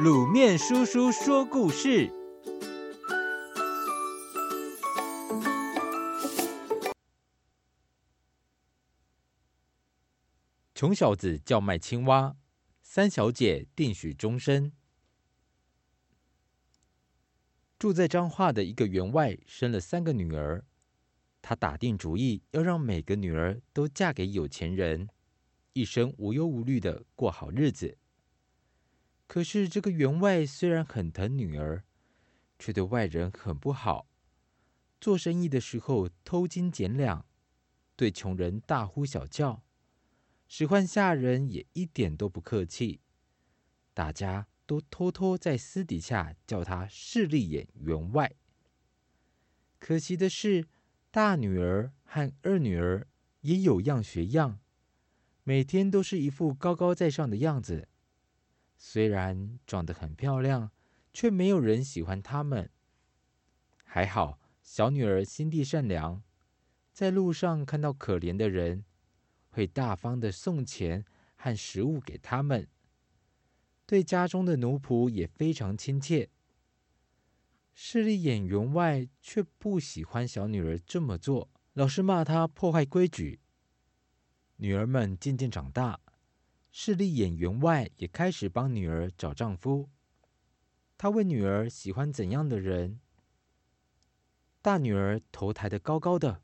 卤面叔叔说故事：穷小子叫卖青蛙，三小姐定许终身。住在彰化的一个员外生了三个女儿，他打定主意要让每个女儿都嫁给有钱人，一生无忧无虑的过好日子。可是这个员外虽然很疼女儿，却对外人很不好。做生意的时候偷斤减两，对穷人大呼小叫，使唤下人也一点都不客气。大家都偷偷在私底下叫他势利眼员外。可惜的是，大女儿和二女儿也有样学样，每天都是一副高高在上的样子。虽然长得很漂亮，却没有人喜欢她们。还好，小女儿心地善良，在路上看到可怜的人，会大方的送钱和食物给他们。对家中的奴仆也非常亲切。势利眼员外却不喜欢小女儿这么做，老是骂她破坏规矩。女儿们渐渐长大。势利眼员外也开始帮女儿找丈夫。他问女儿喜欢怎样的人。大女儿头抬得高高的，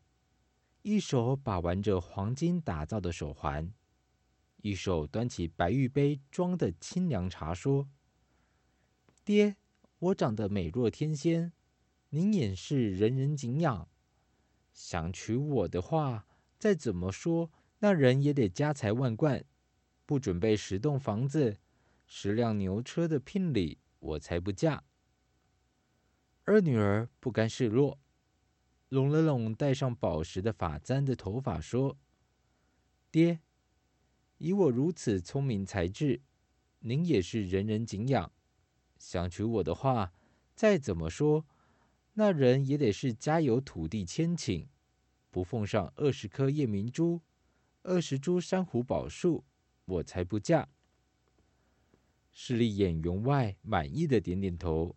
一手把玩着黄金打造的手环，一手端起白玉杯装的清凉茶，说：“爹，我长得美若天仙，您也是人人敬仰。想娶我的话，再怎么说，那人也得家财万贯。”不准备十栋房子、十辆牛车的聘礼，我才不嫁。二女儿不甘示弱，拢了拢戴上宝石的发簪的头发，说：“爹，以我如此聪明才智，您也是人人敬仰。想娶我的话，再怎么说，那人也得是家有土地千顷，不奉上二十颗夜明珠、二十株珊瑚宝树。”我才不嫁！势利眼员外满意的点点头，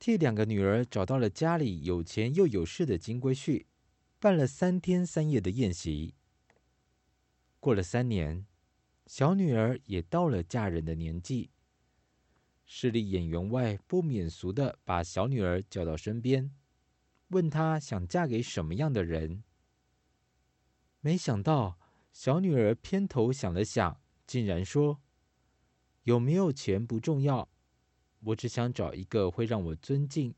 替两个女儿找到了家里有钱又有势的金龟婿，办了三天三夜的宴席。过了三年，小女儿也到了嫁人的年纪。势利眼员外不免俗的把小女儿叫到身边，问她想嫁给什么样的人。没想到小女儿偏头想了想。竟然说：“有没有钱不重要，我只想找一个会让我尊敬，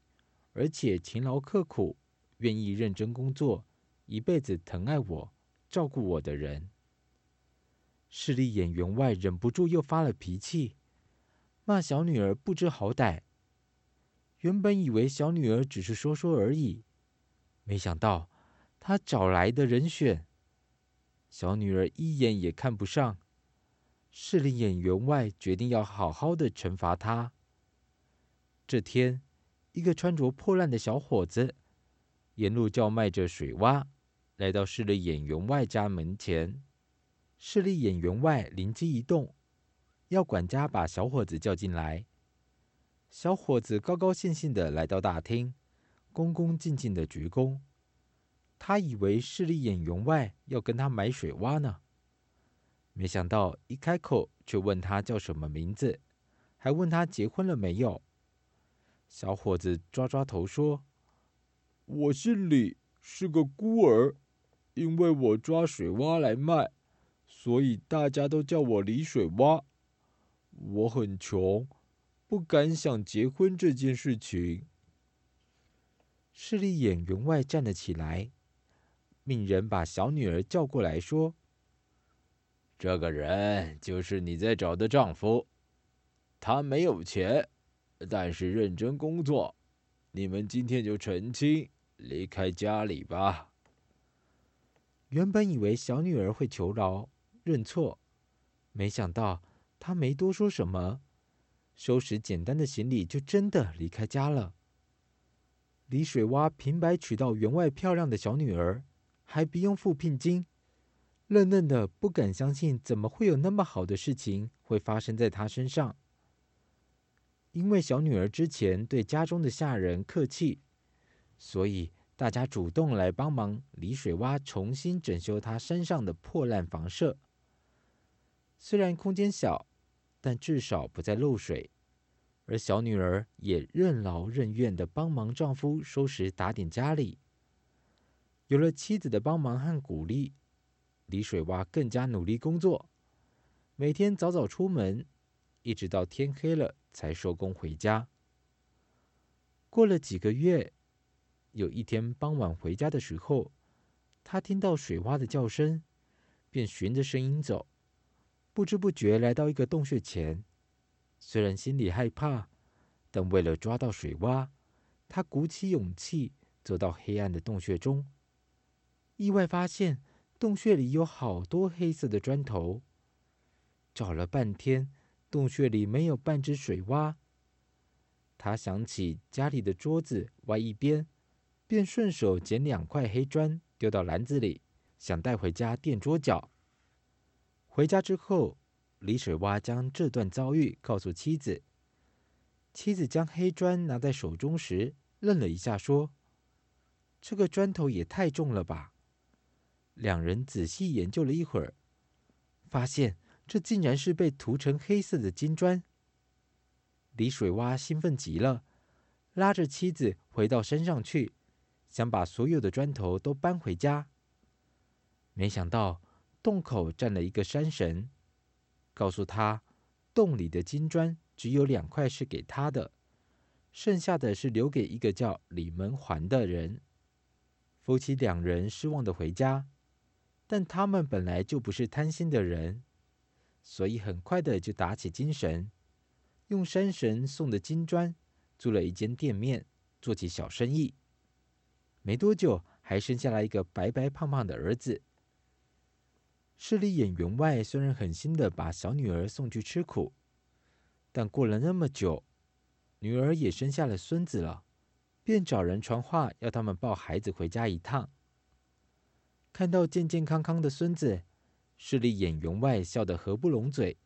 而且勤劳刻苦、愿意认真工作、一辈子疼爱我、照顾我的人。”势利眼员外忍不住又发了脾气，骂小女儿不知好歹。原本以为小女儿只是说说而已，没想到他找来的人选，小女儿一眼也看不上。势利眼员外决定要好好的惩罚他。这天，一个穿着破烂的小伙子，沿路叫卖着水蛙，来到势利眼员外家门前。势利眼员外灵机一动，要管家把小伙子叫进来。小伙子高高兴兴的来到大厅，恭恭敬敬的鞠躬。他以为势利眼员外要跟他买水蛙呢。没想到一开口就问他叫什么名字，还问他结婚了没有。小伙子抓抓头说：“我姓李，是个孤儿，因为我抓水蛙来卖，所以大家都叫我李水蛙。我很穷，不敢想结婚这件事情。”势利眼员外站了起来，命人把小女儿叫过来说。这个人就是你在找的丈夫，他没有钱，但是认真工作。你们今天就成亲，离开家里吧。原本以为小女儿会求饶认错，没想到她没多说什么，收拾简单的行李就真的离开家了。李水洼平白娶到员外漂亮的小女儿，还不用付聘金。愣愣的，不敢相信，怎么会有那么好的事情会发生在他身上？因为小女儿之前对家中的下人客气，所以大家主动来帮忙李水洼重新整修她山上的破烂房舍。虽然空间小，但至少不再漏水。而小女儿也任劳任怨地帮忙丈夫收拾打点家里。有了妻子的帮忙和鼓励，李水洼更加努力工作，每天早早出门，一直到天黑了才收工回家。过了几个月，有一天傍晚回家的时候，他听到水洼的叫声，便循着声音走，不知不觉来到一个洞穴前。虽然心里害怕，但为了抓到水洼，他鼓起勇气走到黑暗的洞穴中。意外发现洞穴里有好多黑色的砖头。找了半天，洞穴里没有半只水洼。他想起家里的桌子歪一边，便顺手捡两块黑砖丢到篮子里，想带回家垫桌脚。回家之后，李水洼将这段遭遇告诉妻子。妻子将黑砖拿在手中时，愣了一下，说：“这个砖头也太重了吧？”两人仔细研究了一会儿，发现这竟然是被涂成黑色的金砖。李水洼兴奋极了，拉着妻子回到山上去，想把所有的砖头都搬回家。没想到洞口站了一个山神。告诉他，洞里的金砖只有两块是给他的，剩下的是留给一个叫李门环的人。夫妻两人失望的回家，但他们本来就不是贪心的人，所以很快的就打起精神，用山神送的金砖租了一间店面，做起小生意。没多久，还生下了一个白白胖胖的儿子。势利眼员外虽然狠心的把小女儿送去吃苦，但过了那么久，女儿也生下了孙子了，便找人传话要他们抱孩子回家一趟。看到健健康康的孙子，势利眼员外笑得合不拢嘴。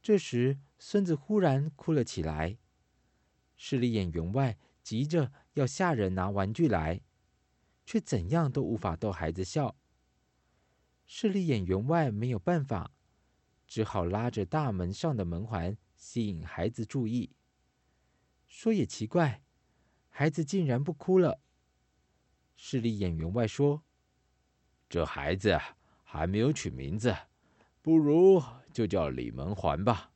这时，孙子忽然哭了起来，势利眼员外急着要下人拿玩具来，却怎样都无法逗孩子笑。势利眼员外没有办法，只好拉着大门上的门环，吸引孩子注意。说也奇怪，孩子竟然不哭了。势利眼员外说：“这孩子还没有取名字，不如就叫李门环吧。”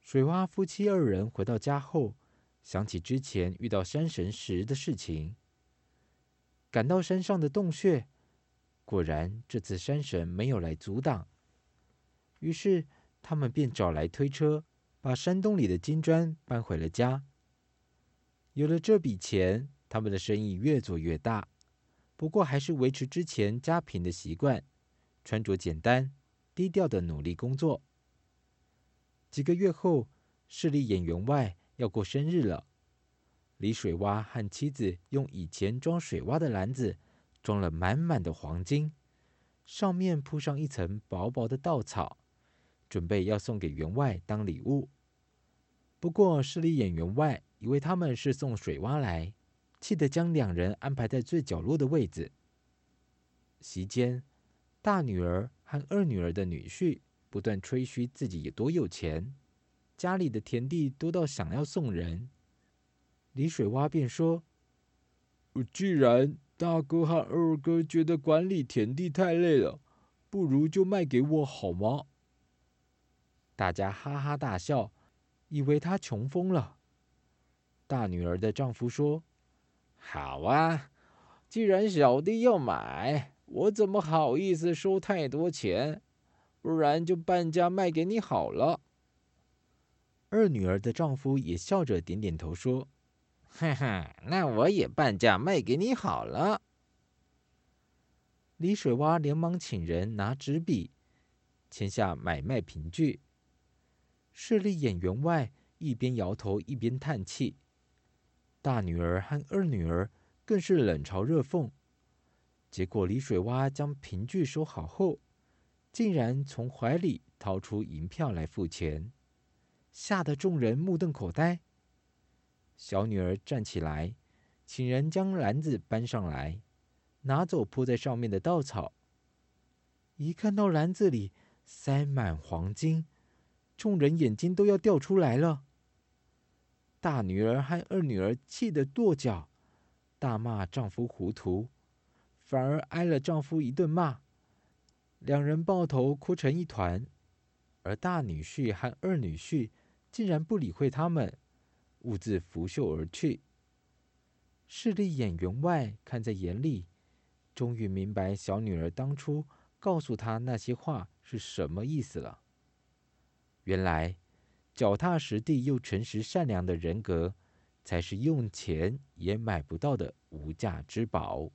水洼夫妻二人回到家后，想起之前遇到山神时的事情，赶到山上的洞穴。果然，这次山神没有来阻挡。于是，他们便找来推车，把山洞里的金砖搬回了家。有了这笔钱，他们的生意越做越大。不过，还是维持之前家贫的习惯，穿着简单、低调的努力工作。几个月后，势利眼员外要过生日了。李水洼和妻子用以前装水洼的篮子。装了满满的黄金，上面铺上一层薄薄的稻草，准备要送给员外当礼物。不过势利眼员外以为他们是送水洼来，气得将两人安排在最角落的位置。席间，大女儿和二女儿的女婿不断吹嘘自己有多有钱，家里的田地多到想要送人。李水洼便说：“既然……”大哥和二哥觉得管理田地太累了，不如就卖给我好吗？大家哈哈大笑，以为他穷疯了。大女儿的丈夫说：“好啊，既然小弟要买，我怎么好意思收太多钱？不然就半价卖给你好了。”二女儿的丈夫也笑着点点头说。哈哈，那我也半价卖给你好了。李水洼连忙请人拿纸笔签下买卖凭据。势利眼员外一边摇头一边叹气，大女儿和二女儿更是冷嘲热讽。结果李水洼将凭据收好后，竟然从怀里掏出银票来付钱，吓得众人目瞪口呆。小女儿站起来，请人将篮子搬上来，拿走铺在上面的稻草。一看到篮子里塞满黄金，众人眼睛都要掉出来了。大女儿和二女儿气得跺脚，大骂丈夫糊涂，反而挨了丈夫一顿骂。两人抱头哭成一团，而大女婿和二女婿竟然不理会他们，兀自拂袖而去。势利眼员外看在眼里，终于明白小女儿当初告诉他那些话是什么意思了。原来，脚踏实地又诚实善良的人格，才是用钱也买不到的无价之宝。